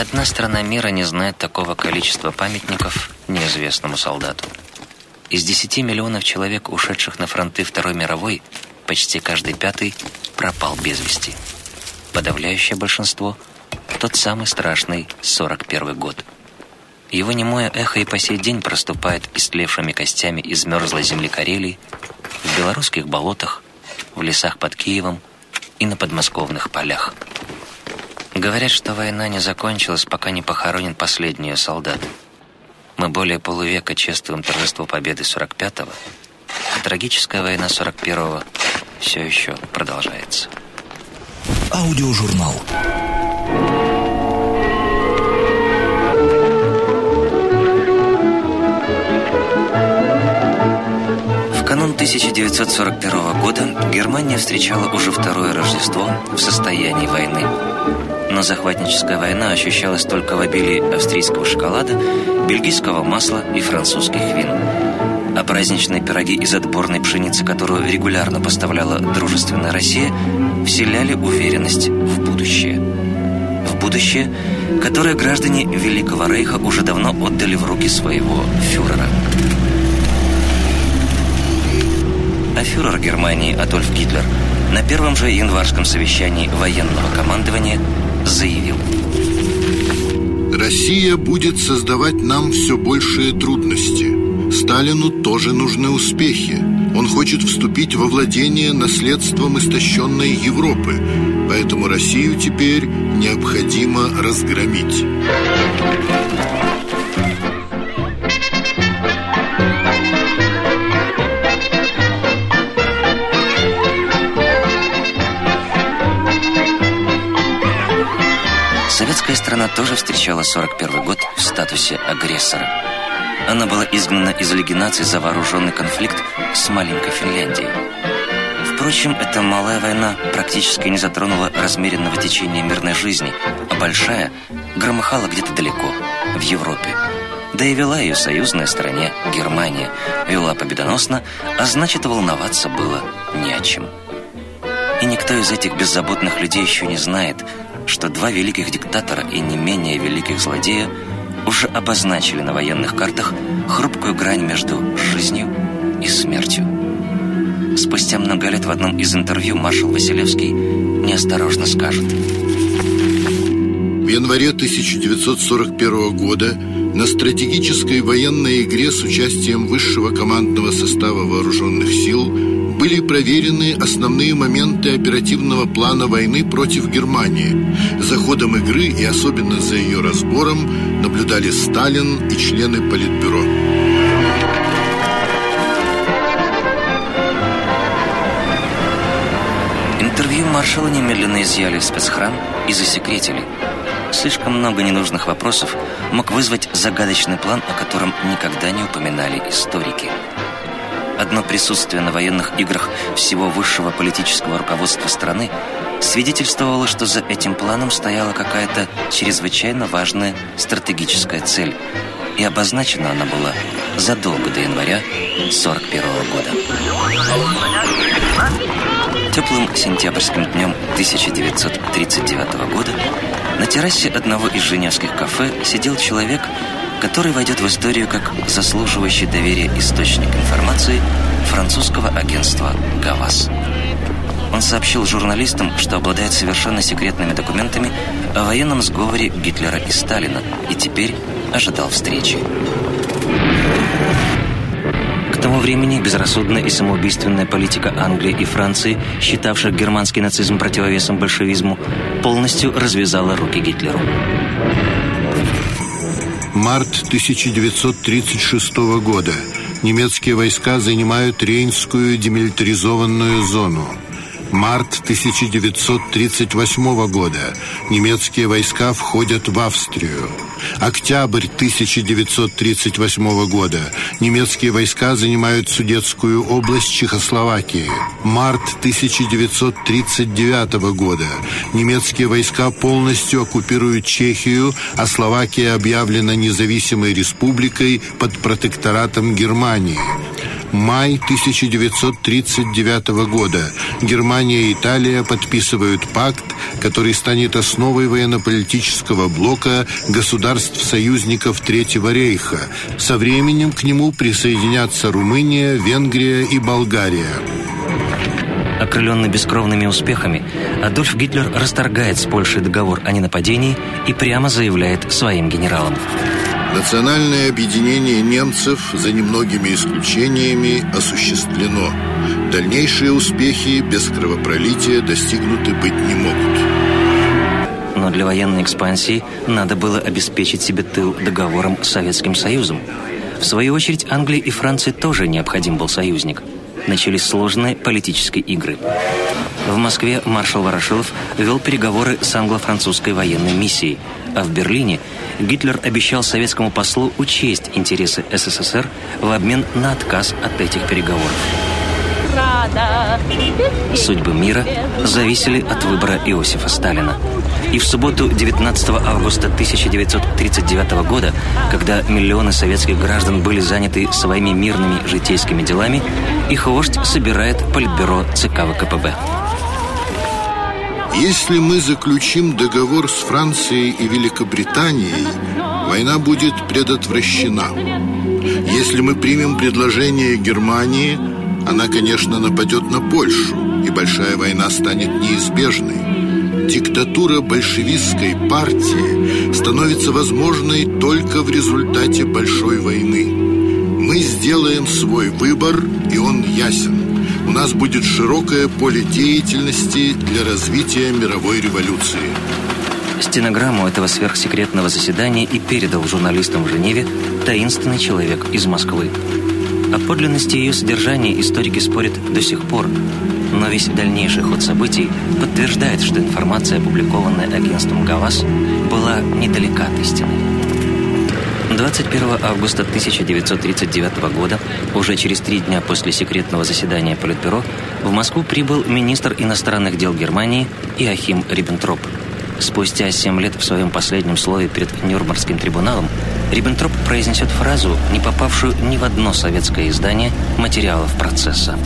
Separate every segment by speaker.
Speaker 1: одна страна мира не знает такого количества памятников неизвестному солдату. Из 10 миллионов человек, ушедших на фронты Второй мировой, почти каждый пятый пропал без вести. Подавляющее большинство – тот самый страшный 41 год. Его немое эхо и по сей день проступает истлевшими костями из мерзлой земли Карелии, в белорусских болотах, в лесах под Киевом и на подмосковных полях. Говорят, что война не закончилась, пока не похоронен последний солдат. Мы более полувека чествуем торжество победы 45-го, а трагическая война 41-го все еще продолжается.
Speaker 2: Аудиожурнал.
Speaker 1: В канун 1941 года Германия встречала уже второе Рождество в состоянии войны. Но захватническая война ощущалась только в обилии австрийского шоколада, бельгийского масла и французских вин. А праздничные пироги из отборной пшеницы, которую регулярно поставляла дружественная Россия, вселяли уверенность в будущее. В будущее, которое граждане Великого Рейха уже давно отдали в руки своего фюрера. А фюрер Германии Адольф Гитлер на первом же январском совещании военного командования заявил.
Speaker 3: Россия будет создавать нам все большие трудности. Сталину тоже нужны успехи. Он хочет вступить во владение наследством истощенной Европы, поэтому Россию теперь необходимо разгромить.
Speaker 1: Страна тоже встречала 41 год в статусе агрессора. Она была изгнана из Лиги наций за вооруженный конфликт с маленькой Финляндией. Впрочем, эта малая война практически не затронула размеренного течения мирной жизни, а большая громыхала где-то далеко, в Европе. Да и вела ее союзная стране Германия, вела победоносно, а значит волноваться было не о чем. И никто из этих беззаботных людей еще не знает, что два великих диктатора и не менее великих злодея уже обозначили на военных картах хрупкую грань между жизнью и смертью. Спустя много лет в одном из интервью маршал Василевский неосторожно скажет.
Speaker 3: В январе 1941 года на стратегической военной игре с участием высшего командного состава вооруженных сил были проверены основные моменты оперативного плана войны против Германии. За ходом игры и особенно за ее разбором наблюдали Сталин и члены Политбюро.
Speaker 1: Интервью маршала немедленно изъяли в спецхран и засекретили. Слишком много ненужных вопросов мог вызвать загадочный план, о котором никогда не упоминали историки. Одно присутствие на военных играх всего высшего политического руководства страны свидетельствовало, что за этим планом стояла какая-то чрезвычайно важная стратегическая цель. И обозначена она была задолго до января 41 года. Теплым сентябрьским днем 1939 года на террасе одного из женевских кафе сидел человек, который войдет в историю как заслуживающий доверия источник информации французского агентства «ГАВАС». Он сообщил журналистам, что обладает совершенно секретными документами о военном сговоре Гитлера и Сталина и теперь ожидал встречи. К тому времени безрассудная и самоубийственная политика Англии и Франции, считавших германский нацизм противовесом большевизму, полностью развязала руки Гитлеру.
Speaker 3: Март 1936 года. Немецкие войска занимают Рейнскую демилитаризованную зону. Март 1938 года. Немецкие войска входят в Австрию. Октябрь 1938 года. Немецкие войска занимают Судетскую область Чехословакии. Март 1939 года. Немецкие войска полностью оккупируют Чехию, а Словакия объявлена независимой республикой под протекторатом Германии. Май 1939 года. Германия и Италия подписывают пакт, который станет основой военно-политического блока государств-союзников Третьего рейха. Со временем к нему присоединятся Румыния, Венгрия и Болгария.
Speaker 1: Окрыленный бескровными успехами, Адольф Гитлер расторгает с Польшей договор о ненападении и прямо заявляет своим генералам.
Speaker 3: Национальное объединение немцев, за немногими исключениями, осуществлено. Дальнейшие успехи без кровопролития достигнуты быть не могут.
Speaker 1: Но для военной экспансии надо было обеспечить себе тыл договором с Советским Союзом. В свою очередь, Англии и Франции тоже необходим был союзник – начались сложные политические игры. В Москве маршал Ворошилов вел переговоры с англо-французской военной миссией, а в Берлине Гитлер обещал советскому послу учесть интересы СССР в обмен на отказ от этих переговоров. Судьбы мира зависели от выбора Иосифа Сталина. И в субботу 19 августа 1939 года, когда миллионы советских граждан были заняты своими мирными житейскими делами, их вождь собирает политбюро ЦК ВКПБ.
Speaker 3: Если мы заключим договор с Францией и Великобританией, война будет предотвращена. Если мы примем предложение Германии, она, конечно, нападет на Польшу, и большая война станет неизбежной. Диктатура большевистской партии становится возможной только в результате большой войны. Мы сделаем свой выбор, и он ясен. У нас будет широкое поле деятельности для развития мировой революции.
Speaker 1: Стенограмму этого сверхсекретного заседания и передал журналистам в Женеве таинственный человек из Москвы. О подлинности ее содержания историки спорят до сих пор, но весь дальнейший ход событий подтверждает, что информация, опубликованная агентством ГАВАС, была недалека от истины. 21 августа 1939 года, уже через три дня после секретного заседания Политбюро, в Москву прибыл министр иностранных дел Германии Иохим Риббентроп. Спустя семь лет в своем последнем слове перед Нюрнбергским трибуналом Риббентроп произнесет фразу, не попавшую ни в одно советское издание материалов процесса.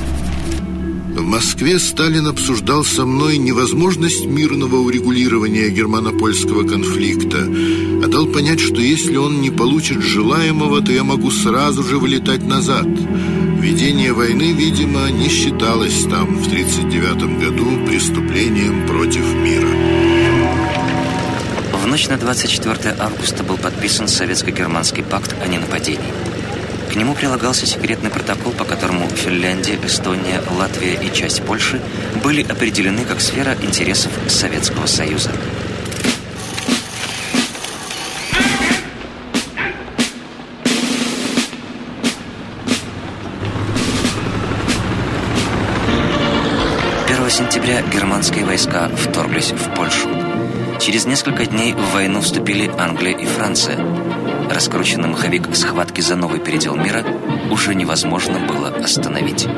Speaker 3: В Москве Сталин обсуждал со мной невозможность мирного урегулирования германо-польского конфликта, а дал понять, что если он не получит желаемого, то я могу сразу же вылетать назад. Ведение войны, видимо, не считалось там в 1939 году преступлением против мира.
Speaker 1: В ночь на 24 августа был подписан Советско-германский пакт о ненападении. К нему прилагался секретный протокол, по которому Финляндия, Эстония, Латвия и часть Польши были определены как сфера интересов Советского Союза. сентября германские войска вторглись в Польшу. Через несколько дней в войну вступили Англия и Франция. Раскрученный маховик схватки за новый передел мира уже невозможно было остановить.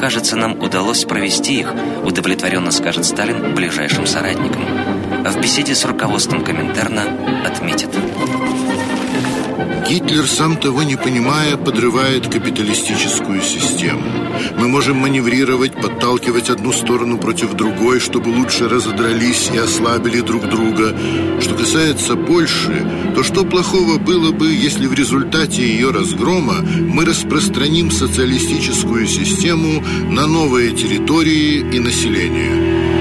Speaker 1: Кажется, нам удалось провести их, удовлетворенно скажет Сталин ближайшим соратникам. А в беседе с руководством Коминтерна отметит.
Speaker 3: Гитлер, сам того не понимая, подрывает капиталистическую систему. Мы можем маневрировать, подталкивать одну сторону против другой, чтобы лучше разодрались и ослабили друг друга. Что касается Польши, то что плохого было бы, если в результате ее разгрома мы распространим социалистическую систему на новые территории и население?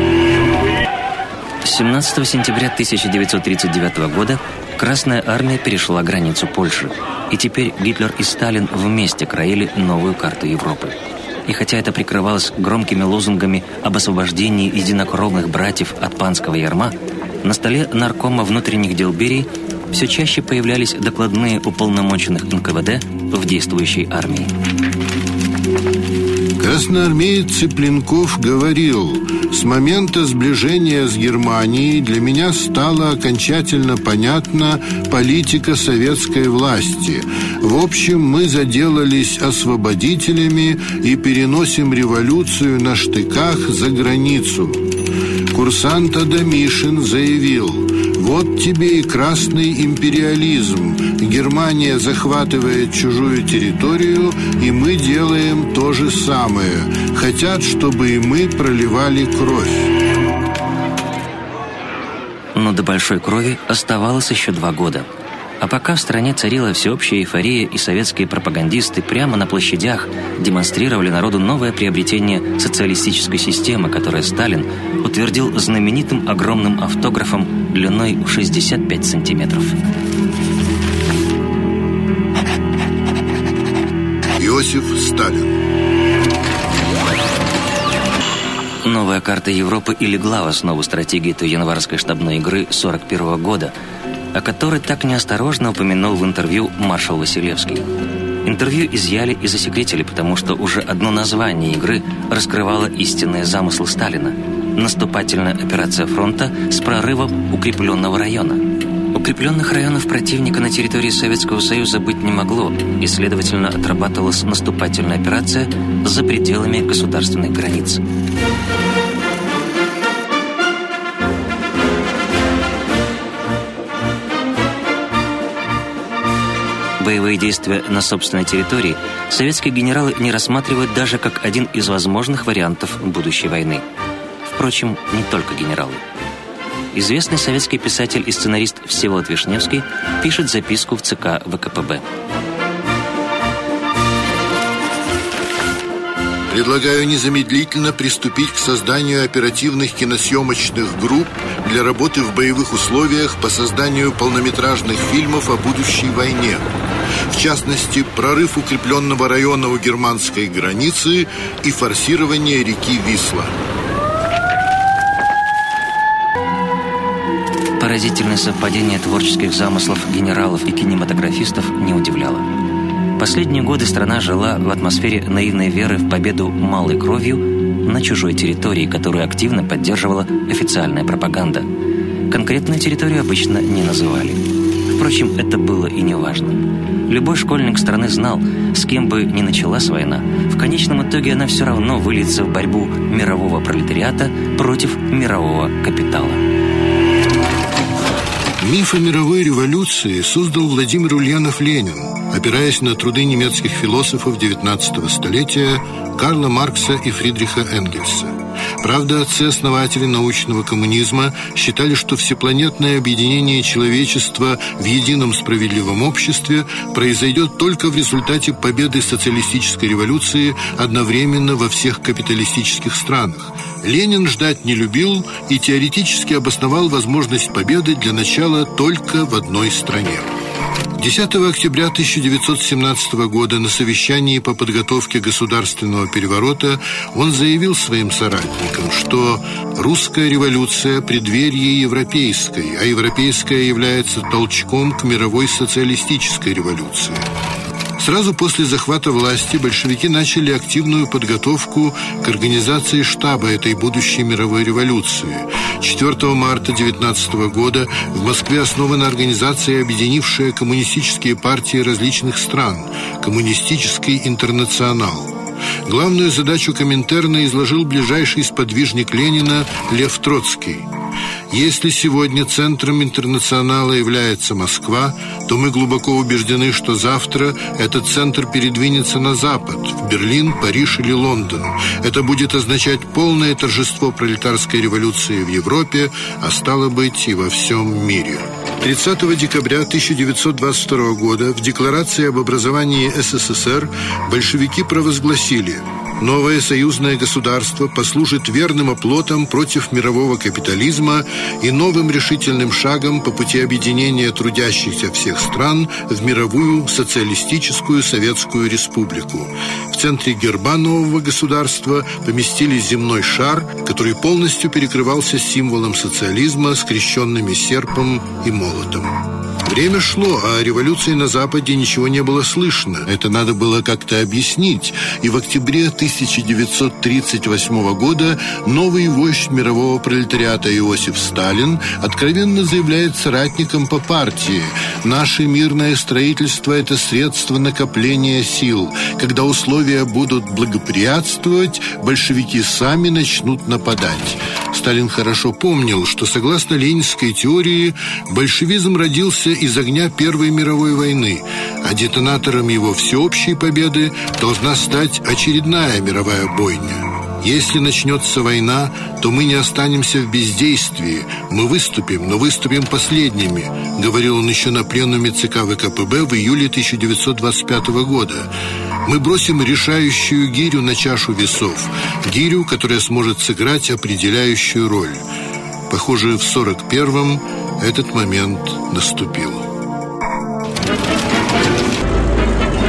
Speaker 1: 17 сентября 1939 года Красная армия перешла границу Польши, и теперь Гитлер и Сталин вместе краили новую карту Европы. И хотя это прикрывалось громкими лозунгами об освобождении единокровных братьев от панского ярма, на столе наркома внутренних дел Берии все чаще появлялись докладные уполномоченных НКВД в действующей армии.
Speaker 3: Красноармеец Цыпленков говорил, с момента сближения с Германией для меня стала окончательно понятна политика советской власти. В общем, мы заделались освободителями и переносим революцию на штыках за границу. Курсант Адамишин заявил Вот тебе и красный империализм. Германия захватывает чужую территорию И мы делаем то же самое. Хотят, чтобы и мы проливали кровь.
Speaker 1: Но до большой крови оставалось еще два года – а пока в стране царила всеобщая эйфория, и советские пропагандисты прямо на площадях демонстрировали народу новое приобретение социалистической системы, которое Сталин утвердил знаменитым огромным автографом длиной в 65 сантиметров.
Speaker 3: Иосиф Сталин
Speaker 1: Новая карта Европы и легла в основу стратегии той январской штабной игры 41 года – о которой так неосторожно упомянул в интервью маршал Василевский. Интервью изъяли и засекретили, потому что уже одно название игры раскрывало истинные замыслы Сталина. Наступательная операция фронта с прорывом укрепленного района. Укрепленных районов противника на территории Советского Союза быть не могло, и, следовательно, отрабатывалась наступательная операция за пределами государственных границ. Боевые действия на собственной территории советские генералы не рассматривают даже как один из возможных вариантов будущей войны. Впрочем, не только генералы. Известный советский писатель и сценарист Всеволод Вишневский пишет записку в ЦК ВКПБ.
Speaker 3: Предлагаю незамедлительно приступить к созданию оперативных киносъемочных групп для работы в боевых условиях по созданию полнометражных фильмов о будущей войне – в частности, прорыв укрепленного района у германской границы и форсирование реки Висла.
Speaker 1: Поразительное совпадение творческих замыслов генералов и кинематографистов не удивляло. Последние годы страна жила в атмосфере наивной веры в победу малой кровью на чужой территории, которую активно поддерживала официальная пропаганда. Конкретную территорию обычно не называли. Впрочем, это было и не важно. Любой школьник страны знал, с кем бы ни началась война, в конечном итоге она все равно выльется в борьбу мирового пролетариата против мирового капитала.
Speaker 3: Миф о мировой революции создал Владимир Ульянов-Ленин, опираясь на труды немецких философов XIX столетия Карла Маркса и Фридриха Энгельса. Правда, отцы-основатели научного коммунизма считали, что всепланетное объединение человечества в едином справедливом обществе произойдет только в результате победы социалистической революции одновременно во всех капиталистических странах. Ленин ждать не любил и теоретически обосновал возможность победы для начала только в одной стране. 10 октября 1917 года на совещании по подготовке государственного переворота он заявил своим соратникам, что русская революция – преддверие европейской, а европейская является толчком к мировой социалистической революции. Сразу после захвата власти большевики начали активную подготовку к организации штаба этой будущей мировой революции. 4 марта 19 года в Москве основана организация, объединившая коммунистические партии различных стран – Коммунистический интернационал. Главную задачу Коминтерна изложил ближайший сподвижник Ленина Лев Троцкий – если сегодня центром интернационала является Москва, то мы глубоко убеждены, что завтра этот центр передвинется на запад, в Берлин, Париж или Лондон. Это будет означать полное торжество пролетарской революции в Европе, а стало быть и во всем мире. 30 декабря 1922 года в Декларации об образовании СССР большевики провозгласили – Новое союзное государство послужит верным оплотом против мирового капитализма и новым решительным шагом по пути объединения трудящихся всех стран в мировую социалистическую Советскую Республику. В центре герба нового государства поместили земной шар, который полностью перекрывался символом социализма, скрещенными серпом и молотом. Время шло, а о революции на Западе ничего не было слышно. Это надо было как-то объяснить. И в октябре 1938 года новый вождь мирового пролетариата Иосиф Сталин откровенно заявляет соратникам по партии «Наше мирное строительство – это средство накопления сил. Когда условия будут благоприятствовать, большевики сами начнут нападать». Сталин хорошо помнил, что согласно ленинской теории большевизм родился из огня Первой мировой войны, а детонатором его всеобщей победы должна стать очередная мировая бойня. Если начнется война, то мы не останемся в бездействии. Мы выступим, но выступим последними, говорил он еще на пленуме ЦК ВКПБ в июле 1925 года. Мы бросим решающую гирю на чашу весов, гирю, которая сможет сыграть определяющую роль. Похоже, в 41-м этот момент наступил.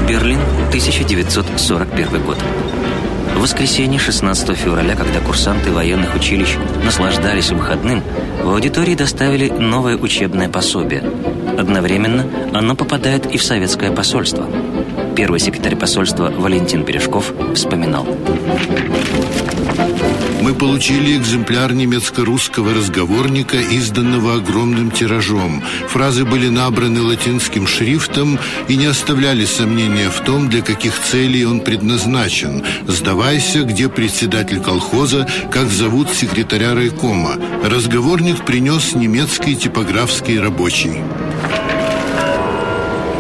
Speaker 1: Берлин, 1941 год. В воскресенье 16 февраля, когда курсанты военных училищ наслаждались выходным, в аудитории доставили новое учебное пособие. Одновременно оно попадает и в советское посольство. Первый секретарь посольства Валентин Перешков вспоминал.
Speaker 3: Мы получили экземпляр немецко-русского разговорника, изданного огромным тиражом. Фразы были набраны латинским шрифтом и не оставляли сомнения в том, для каких целей он предназначен. «Сдавайся, где председатель колхоза, как зовут секретаря райкома». Разговорник принес немецкий типографский рабочий.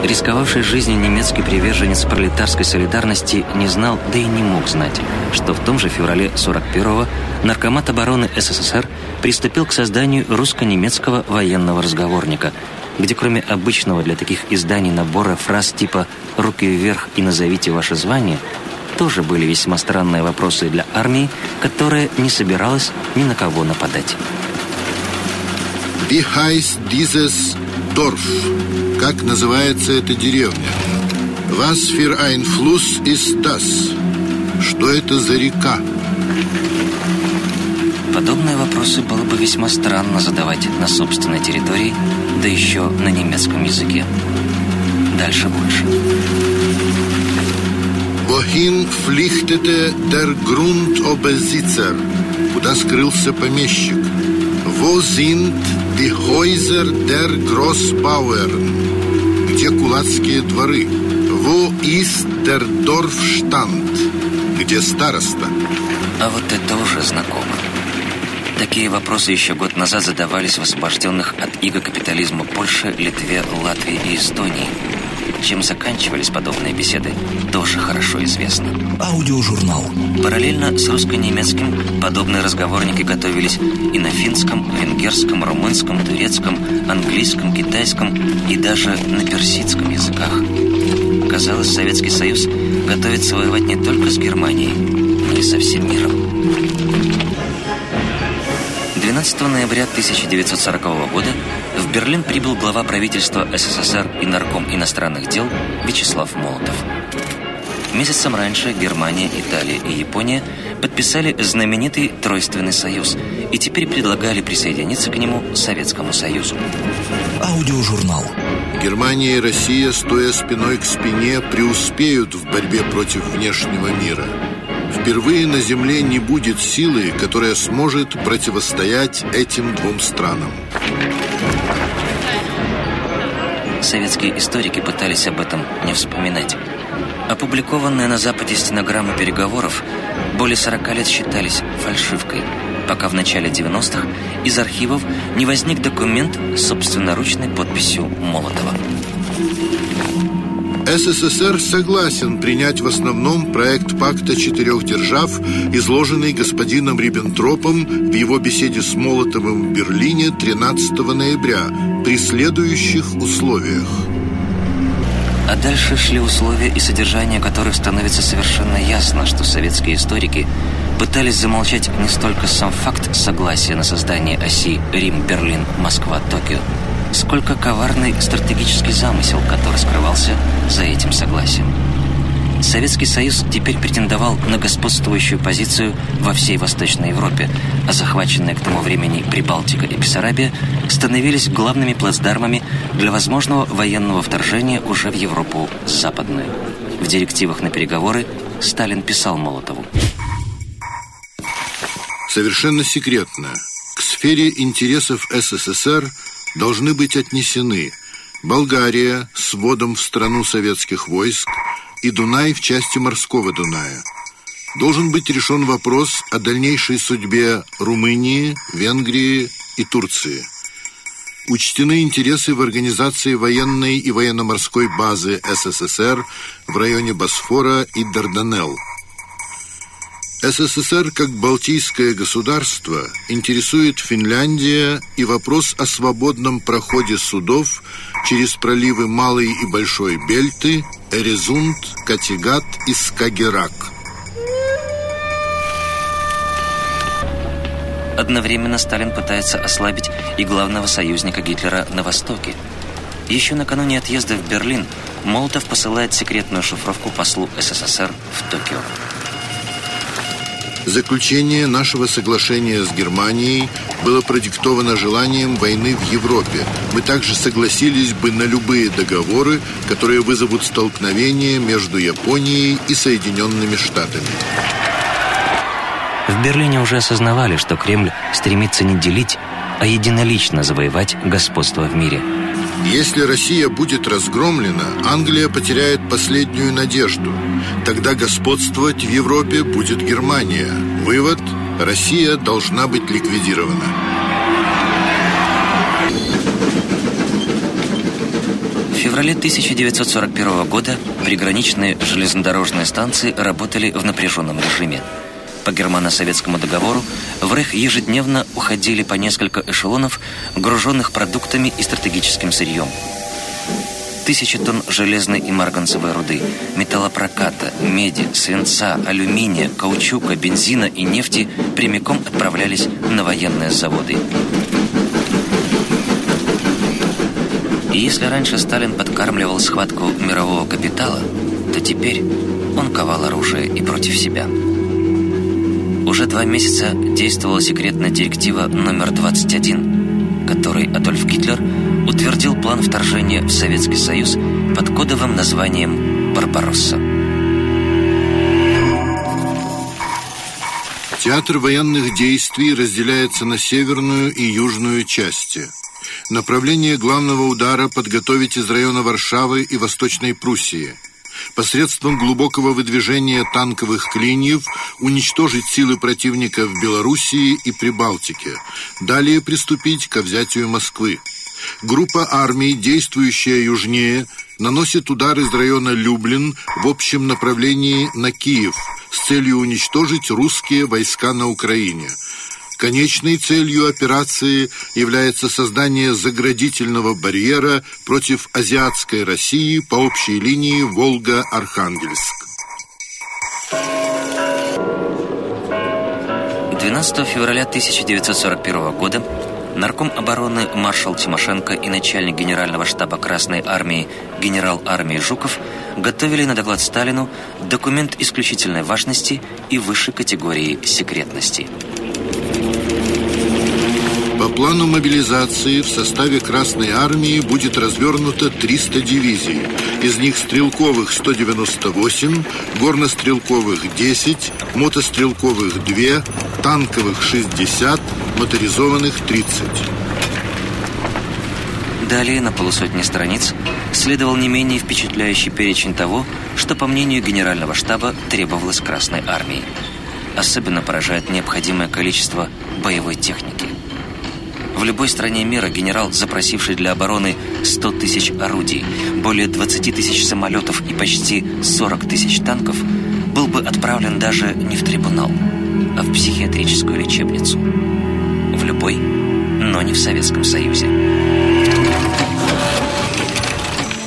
Speaker 1: Рисковавший жизнью немецкий приверженец пролетарской солидарности не знал, да и не мог знать, что в том же феврале 41-го Наркомат обороны СССР приступил к созданию русско-немецкого военного разговорника, где кроме обычного для таких изданий набора фраз типа «руки вверх и назовите ваше звание», тоже были весьма странные вопросы для армии, которая не собиралась ни на кого нападать.
Speaker 3: Wie heißt dieses Dorf? Как называется эта деревня? Was für ein Fluss ist das? Что это за река?
Speaker 1: Подобные вопросы было бы весьма странно задавать на собственной территории, да еще на немецком языке. Дальше больше.
Speaker 3: Wohin flüchtete der Grundobersitzer? Куда скрылся помещик? Wo sind Häuser der Grossbauern? Где кулацкие дворы? Der Dorfstand? Где староста?
Speaker 1: А вот это уже знакомо. Такие вопросы еще год назад задавались в освобожденных от иго капитализма Польше, Литве, Латвии и Эстонии. Чем заканчивались подобные беседы, тоже хорошо известно.
Speaker 2: Аудиожурнал.
Speaker 1: Параллельно с русско-немецким подобные разговорники готовились и на финском, венгерском, румынском, турецком, английском, китайском и даже на персидском языках. Казалось, Советский Союз готовится воевать не только с Германией, но и со всем миром. 12 ноября 1940 года в Берлин прибыл глава правительства СССР и нарком иностранных дел Вячеслав Молотов. Месяцем раньше Германия, Италия и Япония подписали знаменитый Тройственный союз и теперь предлагали присоединиться к нему Советскому Союзу.
Speaker 2: Аудиожурнал.
Speaker 3: Германия и Россия, стоя спиной к спине, преуспеют в борьбе против внешнего мира. Впервые на Земле не будет силы, которая сможет противостоять этим двум странам.
Speaker 1: Советские историки пытались об этом не вспоминать. Опубликованные на Западе стенограммы переговоров более 40 лет считались фальшивкой, пока в начале 90-х из архивов не возник документ с собственноручной подписью Молотова.
Speaker 3: СССР согласен принять в основном проект пакта четырех держав, изложенный господином Риббентропом в его беседе с Молотовым в Берлине 13 ноября при следующих условиях.
Speaker 1: А дальше шли условия и содержание которых становится совершенно ясно, что советские историки пытались замолчать не столько сам факт согласия на создание оси Рим-Берлин, Москва-Токио, сколько коварный стратегический замысел, который скрывался за этим согласием. Советский Союз теперь претендовал на господствующую позицию во всей Восточной Европе, а захваченные к тому времени Прибалтика и Бессарабия становились главными плацдармами для возможного военного вторжения уже в Европу Западную. В директивах на переговоры Сталин писал Молотову.
Speaker 3: Совершенно секретно к сфере интересов СССР должны быть отнесены Болгария с вводом в страну советских войск и Дунай в части морского Дуная. Должен быть решен вопрос о дальнейшей судьбе Румынии, Венгрии и Турции. Учтены интересы в организации военной и военно-морской базы СССР в районе Босфора и Дарданелл. СССР как Балтийское государство интересует Финляндия и вопрос о свободном проходе судов через проливы Малой и Большой Бельты, Эрезунд, Катигат и Скагерак.
Speaker 1: Одновременно Сталин пытается ослабить и главного союзника Гитлера на Востоке. Еще накануне отъезда в Берлин Молотов посылает секретную шифровку послу СССР в Токио.
Speaker 3: Заключение нашего соглашения с Германией было продиктовано желанием войны в Европе. Мы также согласились бы на любые договоры, которые вызовут столкновение между Японией и Соединенными Штатами.
Speaker 1: В Берлине уже осознавали, что Кремль стремится не делить, а единолично завоевать господство в мире –
Speaker 3: если Россия будет разгромлена, Англия потеряет последнюю надежду. Тогда господствовать в Европе будет Германия. Вывод – Россия должна быть ликвидирована.
Speaker 1: В феврале 1941 года приграничные железнодорожные станции работали в напряженном режиме. По германо-советскому договору в Рейх ежедневно уходили по несколько эшелонов, груженных продуктами и стратегическим сырьем. Тысячи тонн железной и марганцевой руды, металлопроката, меди, свинца, алюминия, каучука, бензина и нефти прямиком отправлялись на военные заводы. И если раньше Сталин подкармливал схватку мирового капитала, то теперь он ковал оружие и против себя. Уже два месяца действовала секретная директива номер 21, которой Адольф Гитлер утвердил план вторжения в Советский Союз под кодовым названием «Барбаросса».
Speaker 3: Театр военных действий разделяется на северную и южную части. Направление главного удара подготовить из района Варшавы и Восточной Пруссии – посредством глубокого выдвижения танковых клиньев уничтожить силы противника в Белоруссии и Прибалтике, далее приступить к взятию Москвы. Группа армий, действующая южнее, наносит удар из района Люблин в общем направлении на Киев с целью уничтожить русские войска на Украине – Конечной целью операции является создание заградительного барьера против азиатской России по общей линии Волга-Архангельск.
Speaker 1: 12 февраля 1941 года нарком обороны маршал Тимошенко и начальник генерального штаба Красной Армии генерал армии Жуков готовили на доклад Сталину документ исключительной важности и высшей категории секретности –
Speaker 3: по плану мобилизации в составе Красной Армии будет развернуто 300 дивизий. Из них стрелковых 198, горнострелковых 10, мотострелковых 2, танковых 60, моторизованных 30.
Speaker 1: Далее на полусотни страниц следовал не менее впечатляющий перечень того, что, по мнению Генерального штаба, требовалось Красной Армии. Особенно поражает необходимое количество боевой техники – в любой стране мира генерал, запросивший для обороны 100 тысяч орудий, более 20 тысяч самолетов и почти 40 тысяч танков, был бы отправлен даже не в трибунал, а в психиатрическую лечебницу. В любой, но не в Советском Союзе.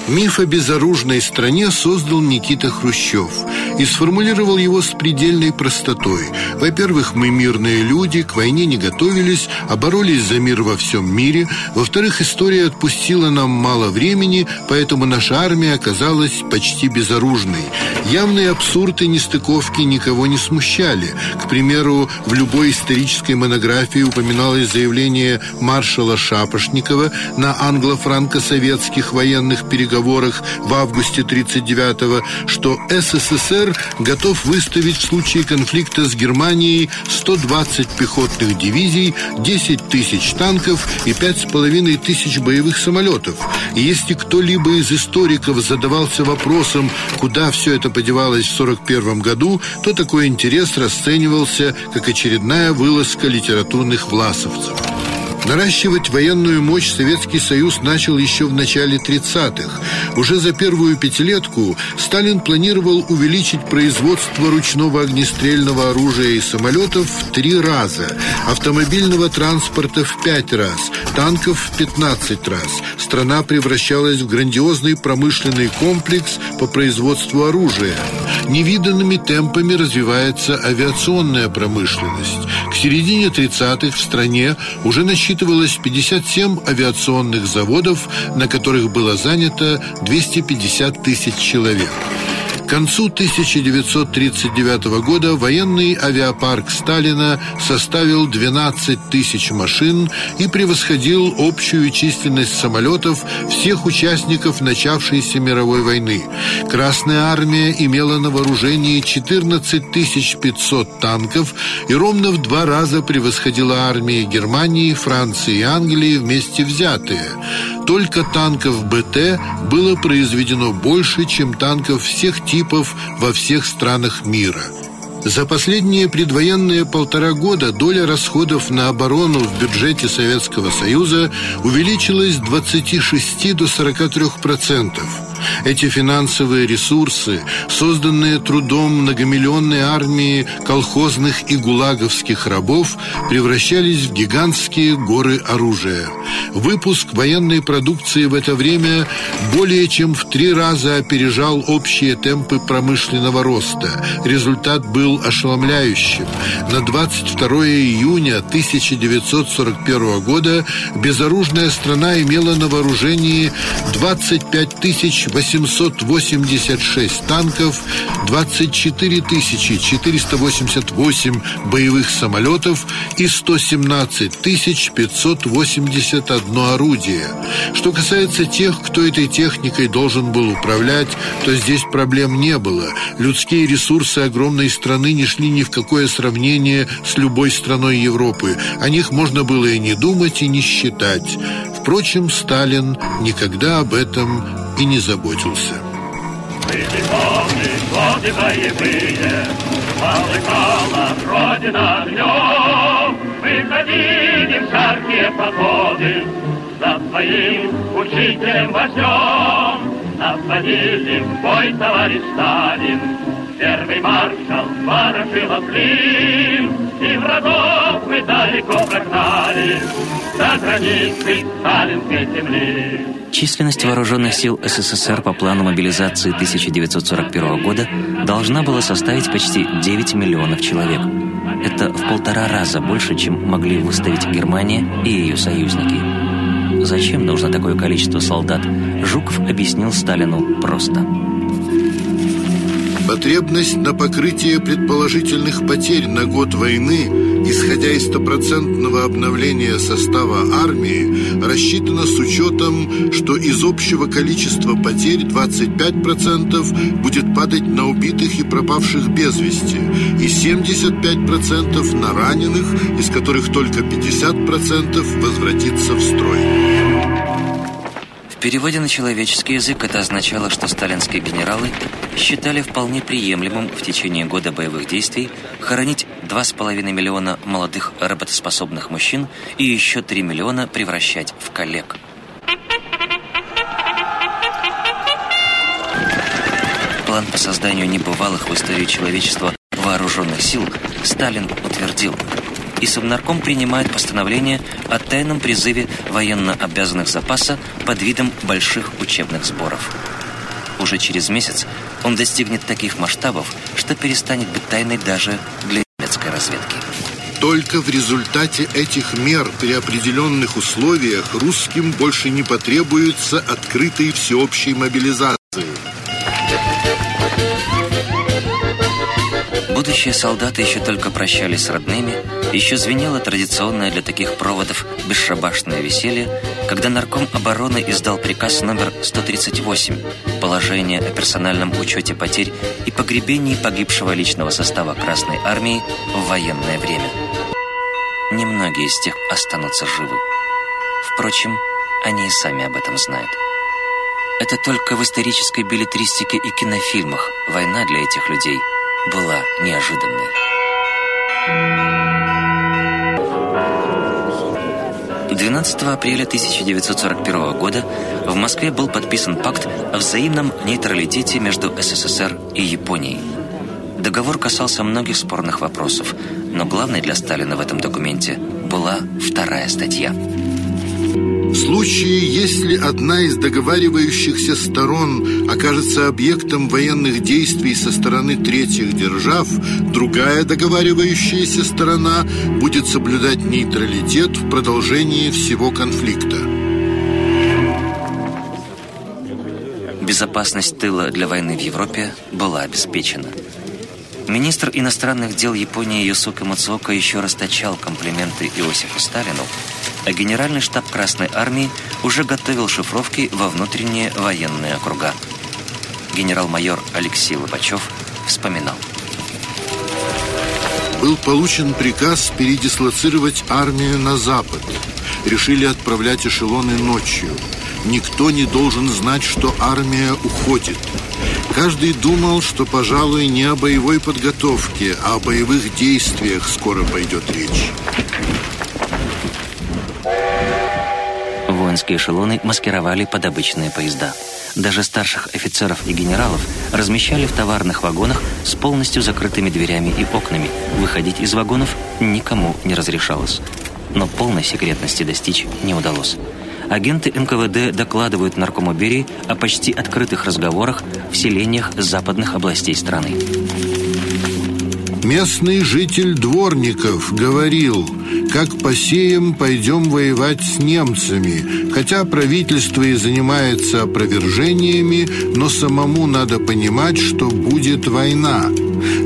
Speaker 3: Миф о безоружной стране создал Никита Хрущев и сформулировал его с предельной простотой. Во-первых, мы мирные люди, к войне не готовились, а боролись за мир во всем мире. Во-вторых, история отпустила нам мало времени, поэтому наша армия оказалась почти безоружной. Явные абсурды и нестыковки никого не смущали. К примеру, в любой исторической монографии упоминалось заявление маршала Шапошникова на англо-франко-советских военных переговорах переговорах в августе 1939-го, что СССР готов выставить в случае конфликта с Германией 120 пехотных дивизий, 10 тысяч танков и 5,5 тысяч боевых самолетов. И если кто-либо из историков задавался вопросом, куда все это подевалось в 1941 году, то такой интерес расценивался как очередная вылазка литературных власовцев. Наращивать военную мощь Советский Союз начал еще в начале 30-х. Уже за первую пятилетку Сталин планировал увеличить производство ручного огнестрельного оружия и самолетов в три раза, автомобильного транспорта в пять раз, танков в 15 раз. Страна превращалась в грандиозный промышленный комплекс по производству оружия. Невиданными темпами развивается авиационная промышленность. К середине 30-х в стране уже насчитывалось 57 авиационных заводов, на которых было занято 250 тысяч человек. К концу 1939 года военный авиапарк Сталина составил 12 тысяч машин и превосходил общую численность самолетов всех участников начавшейся мировой войны. Красная армия имела на вооружении 14 500 танков и ровно в два раза превосходила армии Германии, Франции и Англии вместе взятые. Только танков БТ было произведено больше, чем танков всех типов во всех странах мира. За последние предвоенные полтора года доля расходов на оборону в бюджете Советского Союза увеличилась с 26 до 43 процентов. Эти финансовые ресурсы, созданные трудом многомиллионной армии колхозных и гулаговских рабов, превращались в гигантские горы оружия. Выпуск военной продукции в это время более чем в три раза опережал общие темпы промышленного роста. Результат был ошеломляющим. На 22 июня 1941 года безоружная страна имела на вооружении 25 тысяч 886 танков, 24 488 боевых самолетов и 117 581 орудие. Что касается тех, кто этой техникой должен был управлять, то здесь проблем не было. Людские ресурсы огромной страны не шли ни в какое сравнение с любой страной Европы. О них можно было и не думать, и не считать. Впрочем, Сталин никогда об этом и не заботился.
Speaker 4: годы боевые, полыхала Родина огнем. Мы ходили в жаркие походы за своим учителем вождем. Нас водили в бой товарищ Сталин, первый маршал Ворошилов Клим, и врагов мы далеко прогнали, за границы сталинской земли.
Speaker 1: Численность вооруженных сил СССР по плану мобилизации 1941 года должна была составить почти 9 миллионов человек. Это в полтора раза больше, чем могли выставить Германия и ее союзники. Зачем нужно такое количество солдат, Жуков объяснил Сталину просто –
Speaker 3: Потребность на покрытие предположительных потерь на год войны, исходя из стопроцентного обновления состава армии, рассчитана с учетом, что из общего количества потерь 25% будет падать на убитых и пропавших без вести, и 75% на раненых, из которых только 50% возвратится в строй.
Speaker 1: Переводе на человеческий язык это означало, что сталинские генералы считали вполне приемлемым в течение года боевых действий хоронить 2,5 миллиона молодых работоспособных мужчин и еще 3 миллиона превращать в коллег. План по созданию небывалых в истории человечества вооруженных сил Сталин утвердил – и Совнарком принимает постановление о тайном призыве военно обязанных запаса под видом больших учебных сборов. Уже через месяц он достигнет таких масштабов, что перестанет быть тайной даже для немецкой разведки.
Speaker 3: Только в результате этих мер при определенных условиях русским больше не потребуется открытой всеобщей мобилизации.
Speaker 1: Будущие солдаты еще только прощались с родными, еще звенело традиционное для таких проводов бесшабашное веселье, когда нарком обороны издал приказ номер 138 «Положение о персональном учете потерь и погребении погибшего личного состава Красной Армии в военное время». Немногие из тех останутся живы. Впрочем, они и сами об этом знают. Это только в исторической билетристике и кинофильмах война для этих людей – была неожиданной. 12 апреля 1941 года в Москве был подписан пакт о взаимном нейтралитете между СССР и Японией. Договор касался многих спорных вопросов, но главной для Сталина в этом документе была вторая статья –
Speaker 3: в случае, если одна из договаривающихся сторон окажется объектом военных действий со стороны третьих держав, другая договаривающаяся сторона будет соблюдать нейтралитет в продолжении всего конфликта.
Speaker 1: Безопасность тыла для войны в Европе была обеспечена. Министр иностранных дел Японии Юсука Мацуока еще расточал комплименты Иосифу Сталину, а генеральный штаб Красной Армии уже готовил шифровки во внутренние военные округа. Генерал-майор Алексей Лобачев вспоминал.
Speaker 3: Был получен приказ передислоцировать армию на запад. Решили отправлять эшелоны ночью. Никто не должен знать, что армия уходит. Каждый думал, что, пожалуй, не о боевой подготовке, а о боевых действиях скоро пойдет речь.
Speaker 1: Воинские эшелоны маскировали под обычные поезда. Даже старших офицеров и генералов размещали в товарных вагонах с полностью закрытыми дверями и окнами. Выходить из вагонов никому не разрешалось. Но полной секретности достичь не удалось. Агенты НКВД докладывают наркому Берии о почти открытых разговорах в селениях западных областей страны.
Speaker 3: Местный житель Дворников говорил, как посеем пойдем воевать с немцами, хотя правительство и занимается опровержениями, но самому надо понимать, что будет война.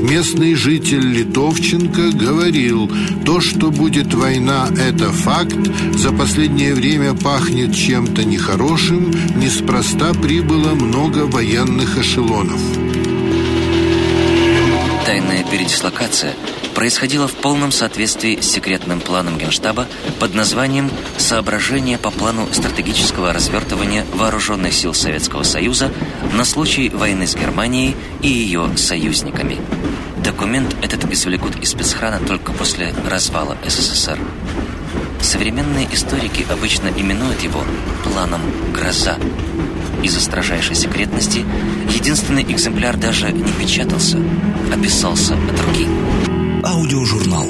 Speaker 3: Местный житель Литовченко говорил, то, что будет война, это факт, за последнее время пахнет чем-то нехорошим, неспроста прибыло много военных эшелонов.
Speaker 1: Тайная передислокация происходила в полном соответствии с секретным планом Генштаба под названием «Соображение по плану стратегического развертывания вооруженных сил Советского Союза на случай войны с Германией и ее союзниками». Документ этот извлекут из спецхрана только после развала СССР. Современные историки обычно именуют его «планом Гроза». Из-за строжайшей секретности единственный экземпляр даже не печатался, а писался от руки.
Speaker 2: Аудиожурнал.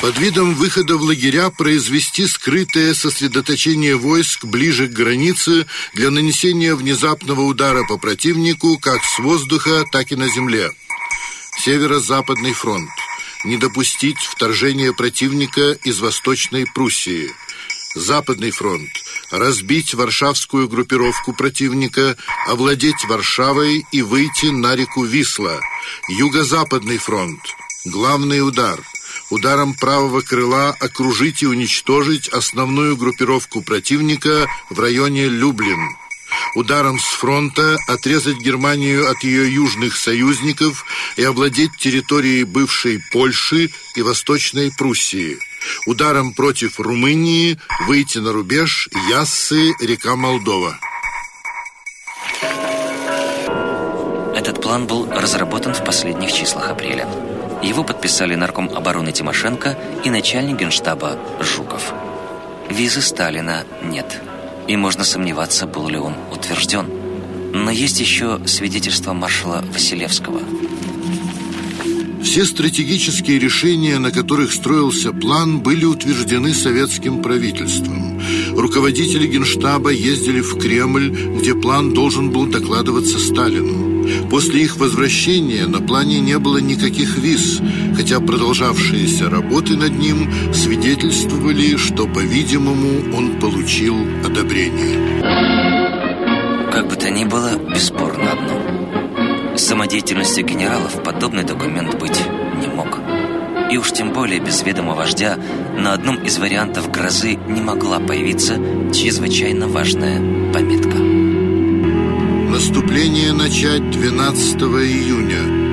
Speaker 3: Под видом выхода в лагеря произвести скрытое сосредоточение войск ближе к границе для нанесения внезапного удара по противнику как с воздуха, так и на земле. Северо-Западный фронт. Не допустить вторжения противника из Восточной Пруссии. Западный фронт. Разбить варшавскую группировку противника, овладеть Варшавой и выйти на реку Висла. Юго-Западный фронт. Главный удар. Ударом правого крыла окружить и уничтожить основную группировку противника в районе Люблин ударом с фронта отрезать Германию от ее южных союзников и овладеть территорией бывшей Польши и Восточной Пруссии. Ударом против Румынии выйти на рубеж Яссы, река Молдова.
Speaker 1: Этот план был разработан в последних числах апреля. Его подписали нарком обороны Тимошенко и начальник генштаба Жуков. Визы Сталина нет и можно сомневаться, был ли он утвержден. Но есть еще свидетельство маршала Василевского.
Speaker 3: Все стратегические решения, на которых строился план, были утверждены советским правительством. Руководители Генштаба ездили в Кремль, где план должен был докладываться Сталину. После их возвращения на плане не было никаких виз, хотя продолжавшиеся работы над ним свидетельствовали, что, по-видимому, он получил одобрение.
Speaker 1: Как бы то ни было, бесспорно одно – самодеятельностью генералов подобный документ быть не мог. И уж тем более без ведома вождя на одном из вариантов грозы не могла появиться чрезвычайно важная пометка.
Speaker 3: Наступление начать 12 июня.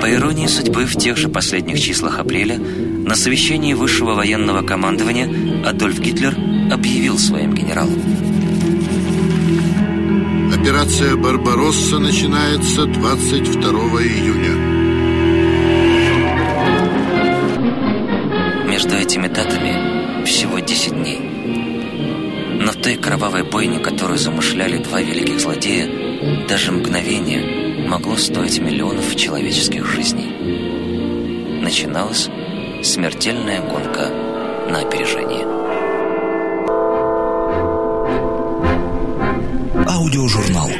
Speaker 1: По иронии судьбы, в тех же последних числах апреля на совещании высшего военного командования Адольф Гитлер объявил своим генералам
Speaker 3: Операция «Барбаросса» начинается 22 июня.
Speaker 1: Между этими датами всего 10 дней. Но в той кровавой бойне, которую замышляли два великих злодея, даже мгновение могло стоить миллионов человеческих жизней. Начиналась смертельная гонка на опережение.
Speaker 2: Аудиожурнал.